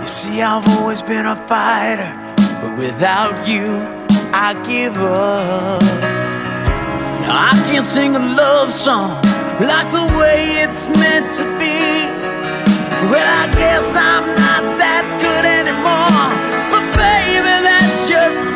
You see, I've always been a fighter, but without you, I give up. Now I can't sing a love song like the way it's meant to be. Well, I guess I'm not that good anymore, but baby, that's just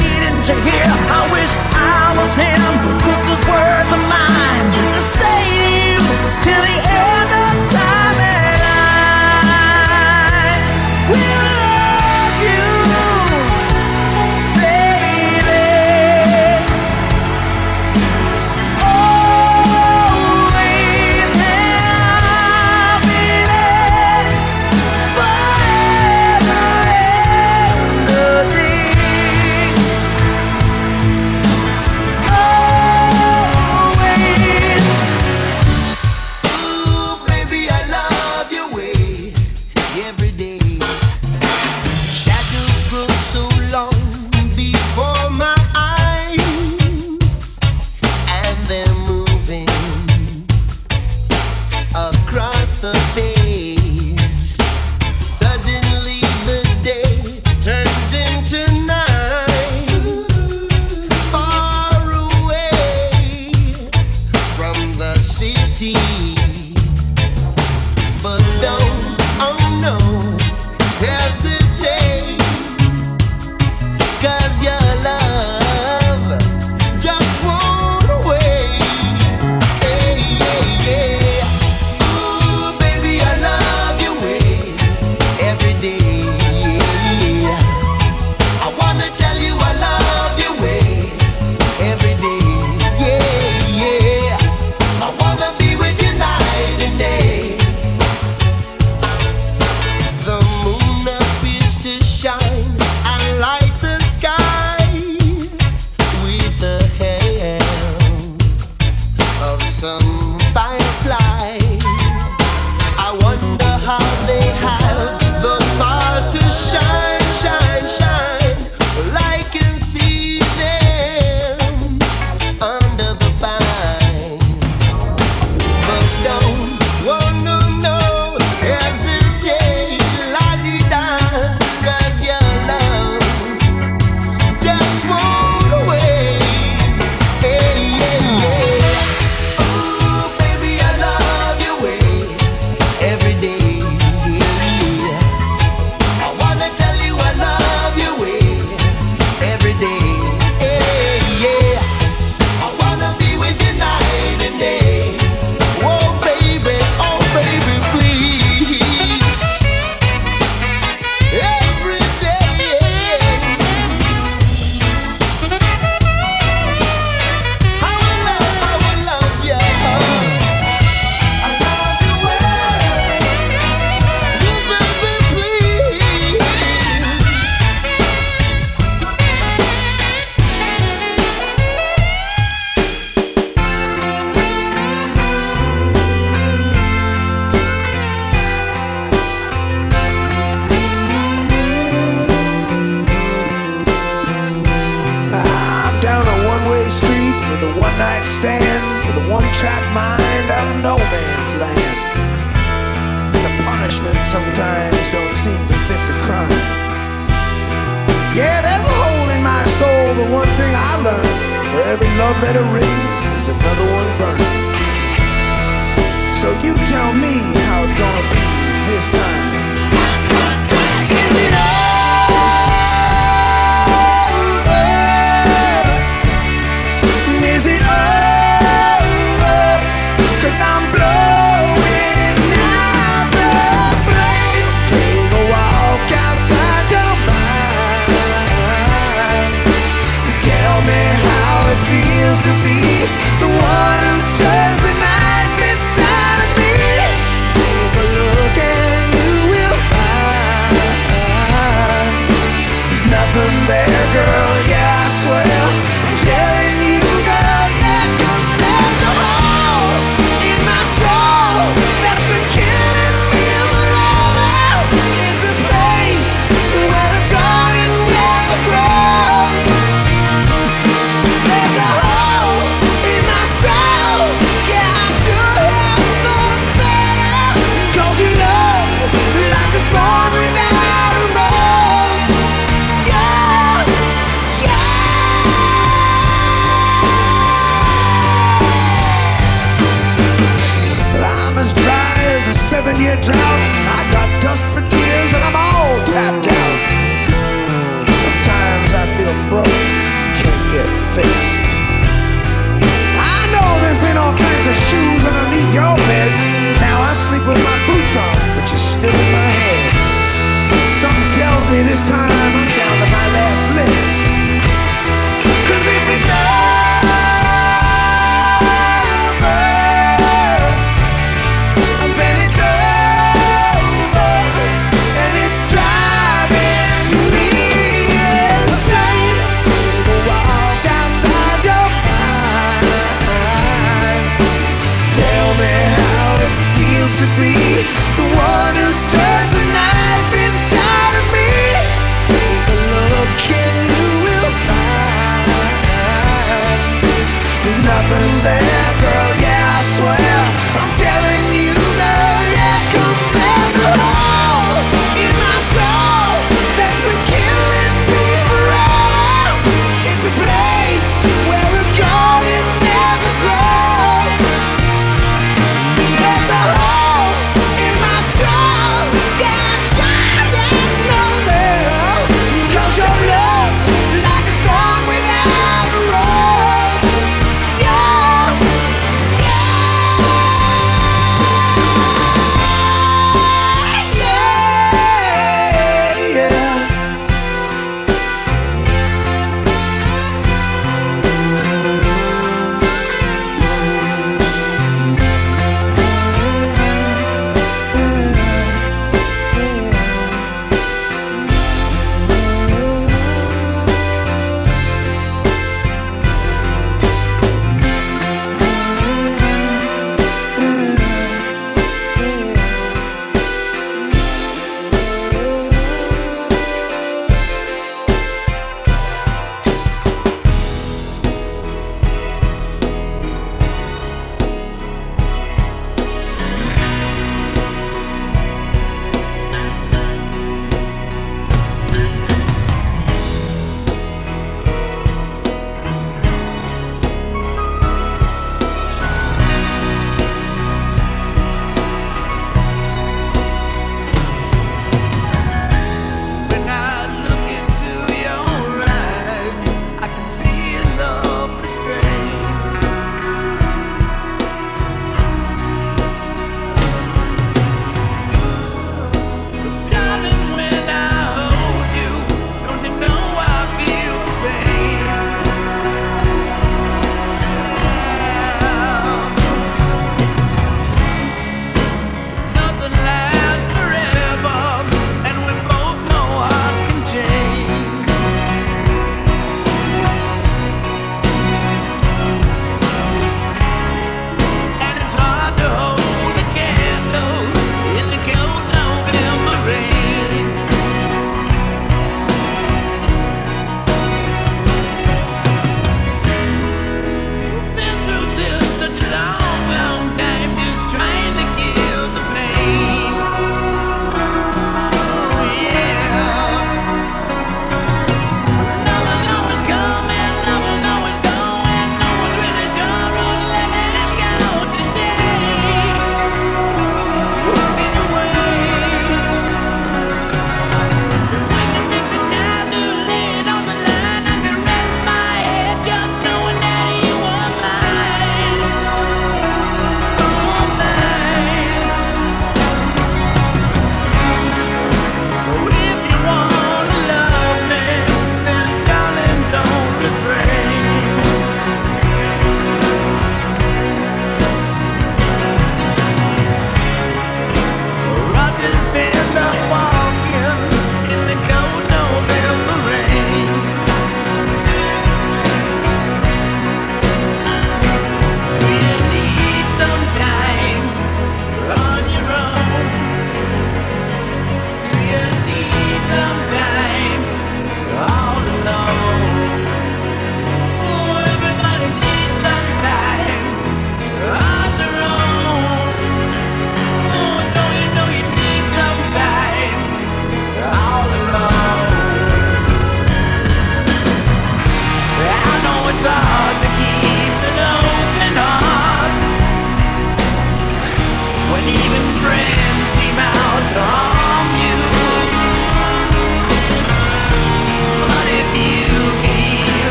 to hear, I wish I was him. Put those words of mine to say to you till the end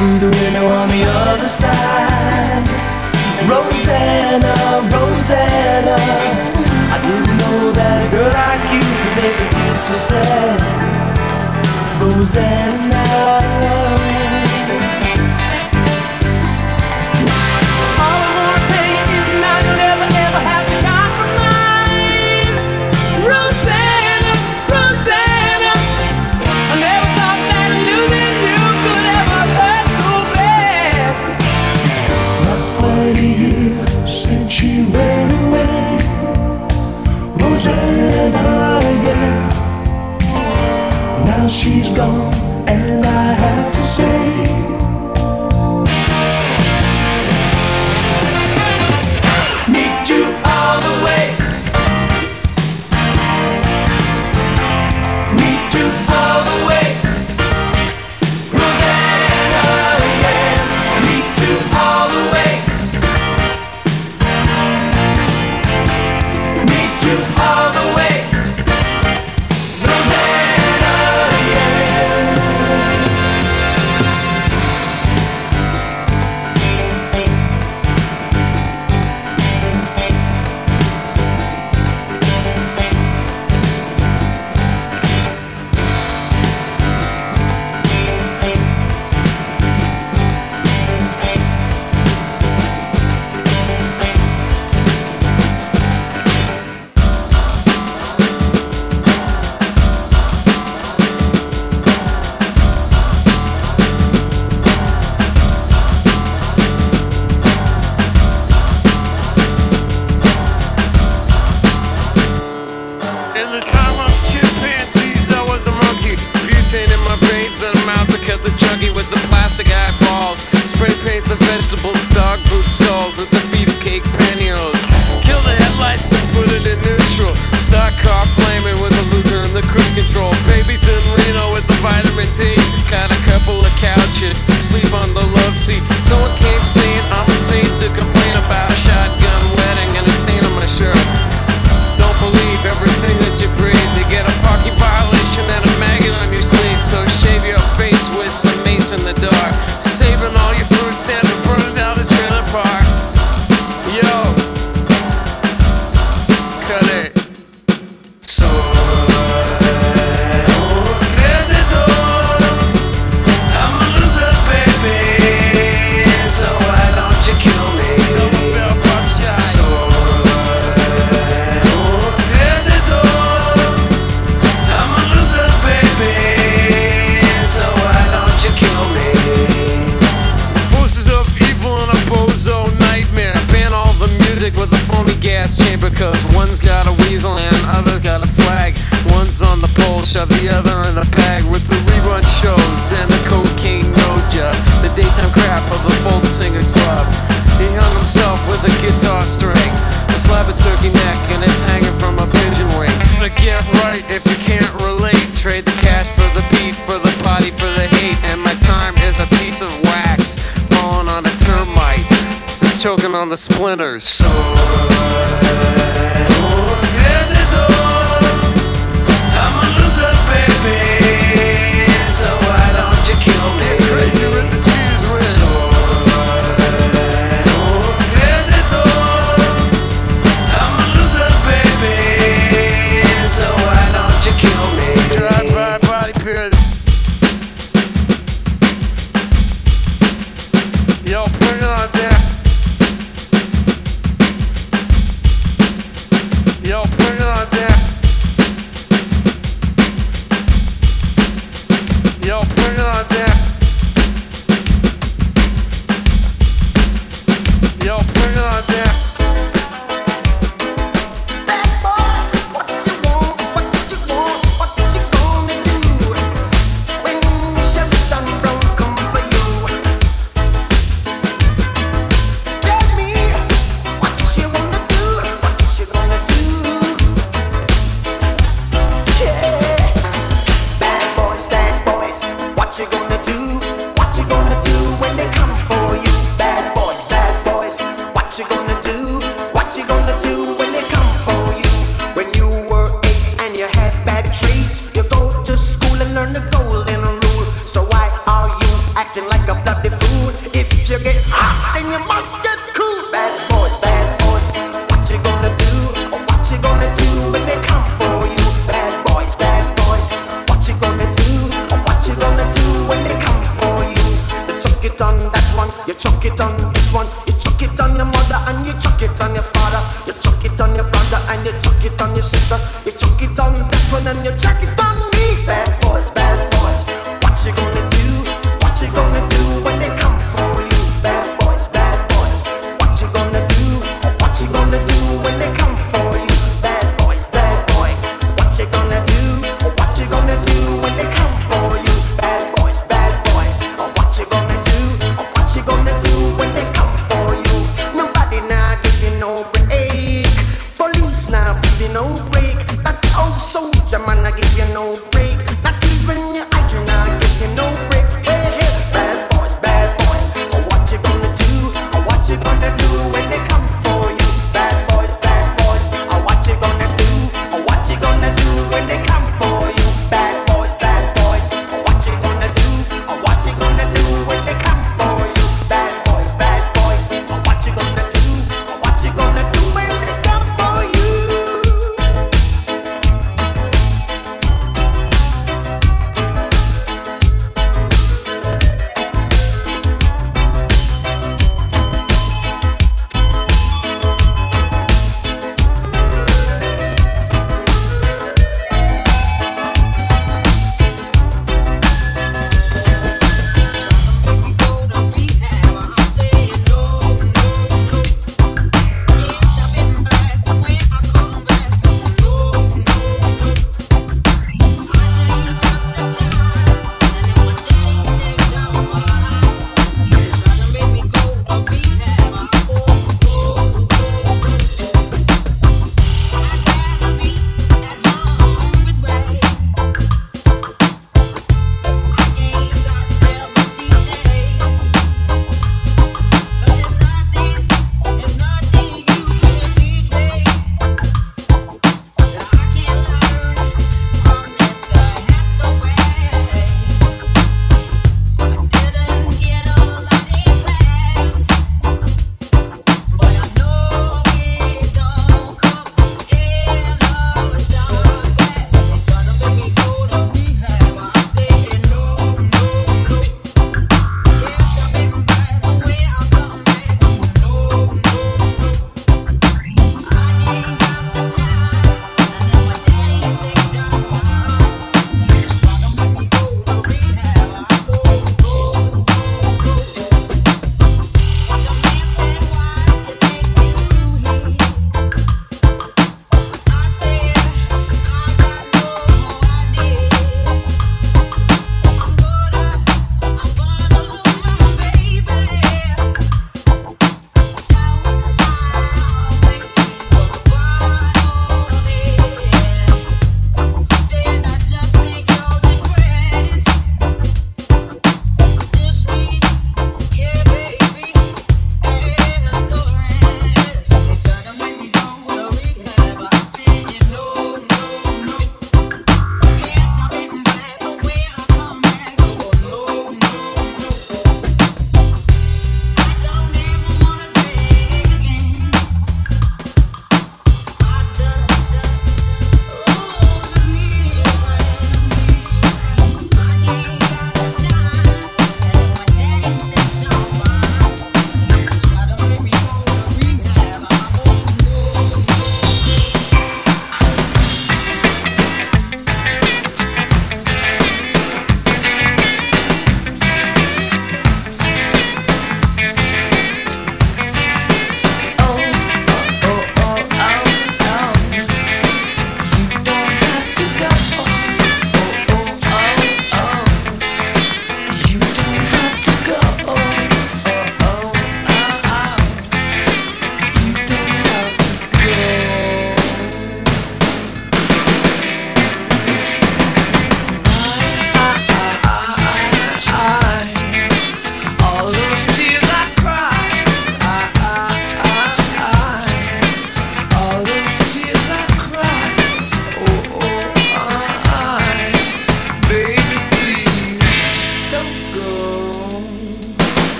through the window on the other side. Rosanna, Rosanna, I didn't know that a girl like you could make me feel so sad. Rosanna. The splinters. So I'm a loser, baby. So why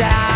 die.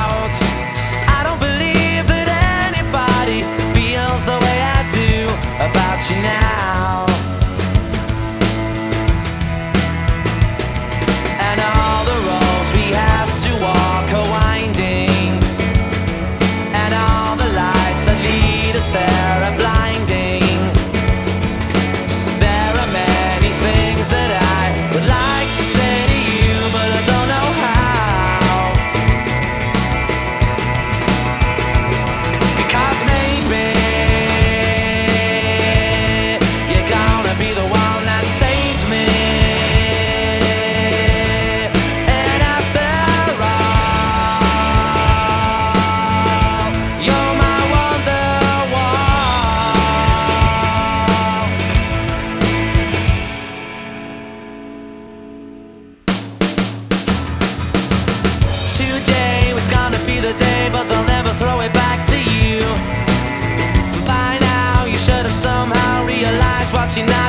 tonight.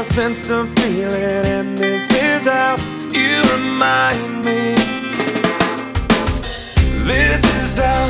a sense of feeling, and this is how you remind me. This is how.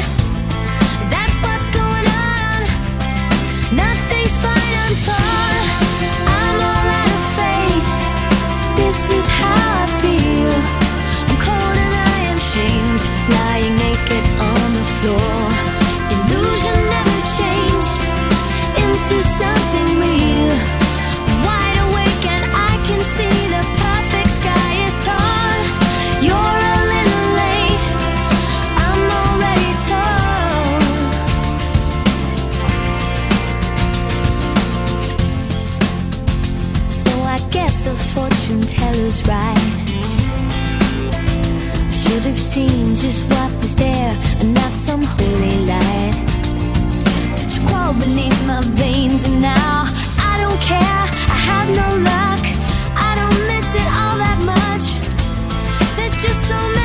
fight and talk seen just what was there and not some holy light that you crawled beneath my veins and now I don't care, I have no luck, I don't miss it all that much. There's just so many.